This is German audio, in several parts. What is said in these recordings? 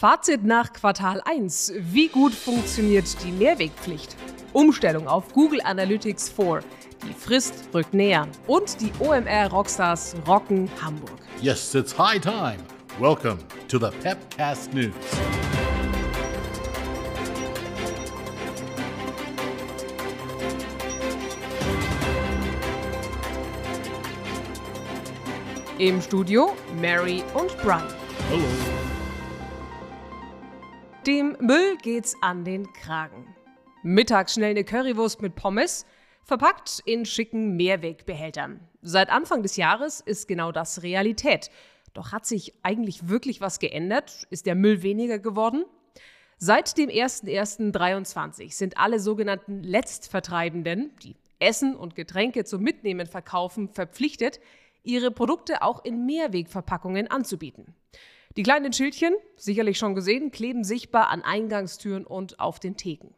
Fazit nach Quartal 1. Wie gut funktioniert die Mehrwegpflicht? Umstellung auf Google Analytics 4. Die Frist rückt näher. Und die OMR Rockstars rocken Hamburg. Yes, it's high time. Welcome to the Pepcast News. Im Studio Mary und Brian. Hallo. Dem Müll geht's an den Kragen. Mittags schnell eine Currywurst mit Pommes, verpackt in schicken Mehrwegbehältern. Seit Anfang des Jahres ist genau das Realität. Doch hat sich eigentlich wirklich was geändert? Ist der Müll weniger geworden? Seit dem 01.01.2023 sind alle sogenannten Letztvertreibenden, die Essen und Getränke zum Mitnehmen verkaufen, verpflichtet, ihre Produkte auch in Mehrwegverpackungen anzubieten. Die kleinen Schildchen, sicherlich schon gesehen, kleben sichtbar an Eingangstüren und auf den Theken.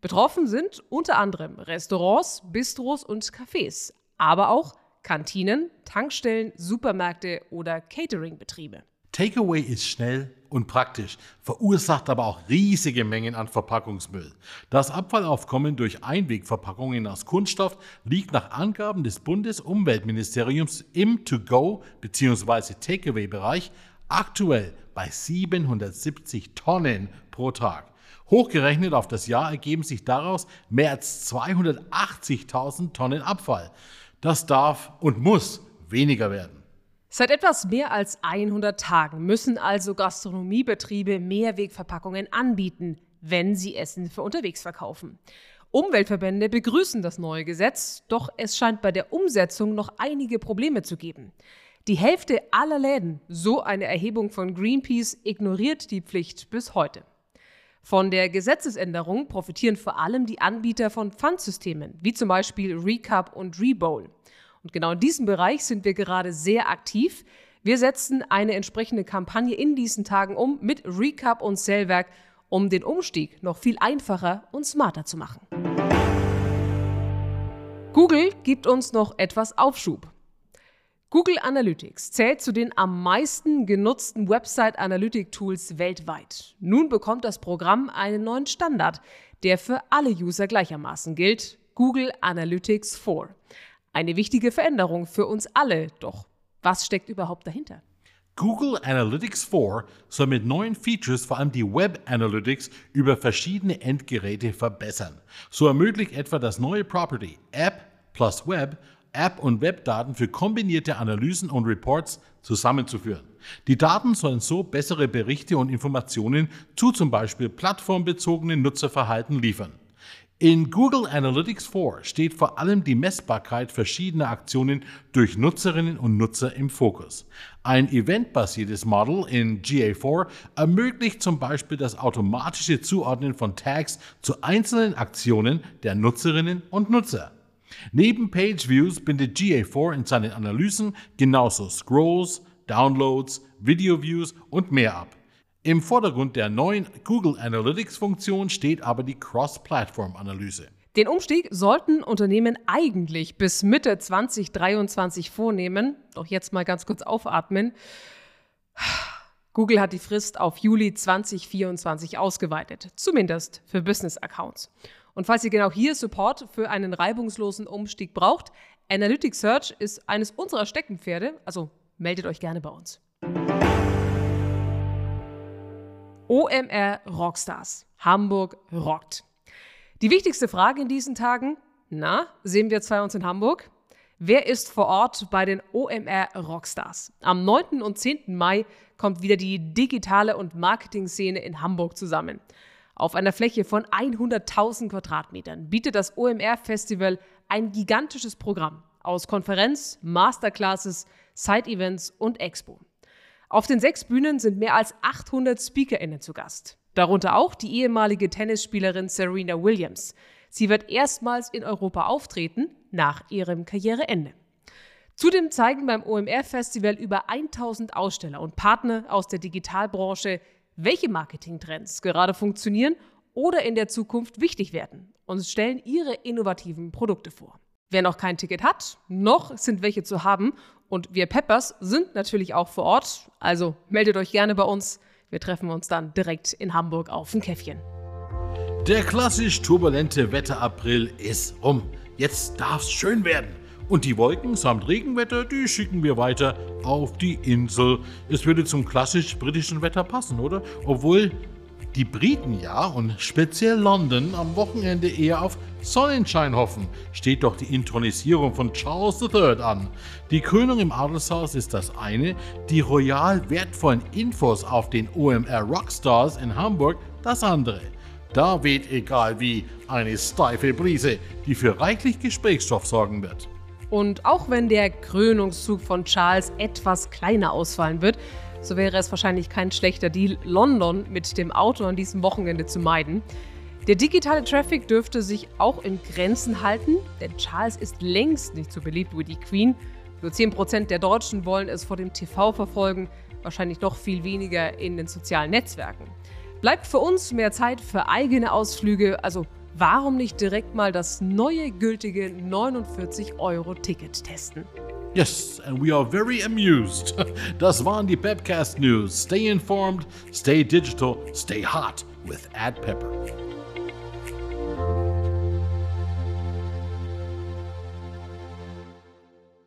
Betroffen sind unter anderem Restaurants, Bistros und Cafés, aber auch Kantinen, Tankstellen, Supermärkte oder Cateringbetriebe. Takeaway ist schnell und praktisch, verursacht aber auch riesige Mengen an Verpackungsmüll. Das Abfallaufkommen durch Einwegverpackungen aus Kunststoff liegt nach Angaben des Bundesumweltministeriums im To-Go bzw. Takeaway-Bereich aktuell bei 770 Tonnen pro Tag. Hochgerechnet auf das Jahr ergeben sich daraus mehr als 280.000 Tonnen Abfall. Das darf und muss weniger werden. Seit etwas mehr als 100 Tagen müssen also Gastronomiebetriebe Mehrwegverpackungen anbieten, wenn sie Essen für unterwegs verkaufen. Umweltverbände begrüßen das neue Gesetz, doch es scheint bei der Umsetzung noch einige Probleme zu geben. Die Hälfte aller Läden, so eine Erhebung von Greenpeace, ignoriert die Pflicht bis heute. Von der Gesetzesänderung profitieren vor allem die Anbieter von Pfandsystemen, wie zum Beispiel Recap und Rebowl. Und genau in diesem Bereich sind wir gerade sehr aktiv. Wir setzen eine entsprechende Kampagne in diesen Tagen um mit Recap und Sellwerk, um den Umstieg noch viel einfacher und smarter zu machen. Google gibt uns noch etwas Aufschub. Google Analytics zählt zu den am meisten genutzten Website Analytic Tools weltweit. Nun bekommt das Programm einen neuen Standard, der für alle User gleichermaßen gilt, Google Analytics 4. Eine wichtige Veränderung für uns alle, doch was steckt überhaupt dahinter? Google Analytics 4 soll mit neuen Features vor allem die Web Analytics über verschiedene Endgeräte verbessern. So ermöglicht etwa das neue Property App plus Web App- und Webdaten für kombinierte Analysen und Reports zusammenzuführen. Die Daten sollen so bessere Berichte und Informationen zu zum Beispiel plattformbezogenen Nutzerverhalten liefern. In Google Analytics 4 steht vor allem die Messbarkeit verschiedener Aktionen durch Nutzerinnen und Nutzer im Fokus. Ein eventbasiertes Model in GA4 ermöglicht zum Beispiel das automatische Zuordnen von Tags zu einzelnen Aktionen der Nutzerinnen und Nutzer. Neben Page Views bindet GA4 in seinen Analysen genauso Scrolls, Downloads, Video Views und mehr ab. Im Vordergrund der neuen Google Analytics-Funktion steht aber die Cross-Platform-Analyse. Den Umstieg sollten Unternehmen eigentlich bis Mitte 2023 vornehmen. Doch jetzt mal ganz kurz aufatmen. Google hat die Frist auf Juli 2024 ausgeweitet, zumindest für Business-Accounts. Und falls ihr genau hier Support für einen reibungslosen Umstieg braucht, Analytics Search ist eines unserer Steckenpferde, also meldet euch gerne bei uns. OMR Rockstars. Hamburg rockt. Die wichtigste Frage in diesen Tagen, na, sehen wir zwei uns in Hamburg? Wer ist vor Ort bei den OMR Rockstars? Am 9. und 10. Mai kommt wieder die digitale und Marketing-Szene in Hamburg zusammen. Auf einer Fläche von 100.000 Quadratmetern bietet das OMR-Festival ein gigantisches Programm aus Konferenz, Masterclasses, Side-Events und Expo. Auf den sechs Bühnen sind mehr als 800 SpeakerInnen zu Gast. Darunter auch die ehemalige Tennisspielerin Serena Williams. Sie wird erstmals in Europa auftreten nach ihrem Karriereende. Zudem zeigen beim OMR-Festival über 1000 Aussteller und Partner aus der Digitalbranche welche Marketingtrends gerade funktionieren oder in der Zukunft wichtig werden und stellen ihre innovativen Produkte vor. Wer noch kein Ticket hat, noch sind welche zu haben und wir Peppers sind natürlich auch vor Ort, also meldet euch gerne bei uns. Wir treffen uns dann direkt in Hamburg auf ein Käffchen. Der klassisch turbulente Wetterapril ist um. Jetzt darf's schön werden. Und die Wolken samt Regenwetter, die schicken wir weiter auf die Insel. Es würde zum klassisch britischen Wetter passen, oder? Obwohl die Briten ja und speziell London am Wochenende eher auf Sonnenschein hoffen, steht doch die Intronisierung von Charles III an. Die Krönung im Adelshaus ist das eine, die royal wertvollen Infos auf den OMR Rockstars in Hamburg das andere. Da weht egal wie eine steife Brise, die für reichlich Gesprächsstoff sorgen wird. Und auch wenn der Krönungszug von Charles etwas kleiner ausfallen wird, so wäre es wahrscheinlich kein schlechter Deal, London mit dem Auto an diesem Wochenende zu meiden. Der digitale Traffic dürfte sich auch in Grenzen halten, denn Charles ist längst nicht so beliebt wie die Queen. Nur 10% der Deutschen wollen es vor dem TV verfolgen, wahrscheinlich noch viel weniger in den sozialen Netzwerken. Bleibt für uns mehr Zeit für eigene Ausflüge, also warum nicht direkt mal das neue gültige 49-Euro-Ticket testen? Yes, and we are very amused. Das waren die Pepcast News. Stay informed, stay digital, stay hot with Ad Pepper.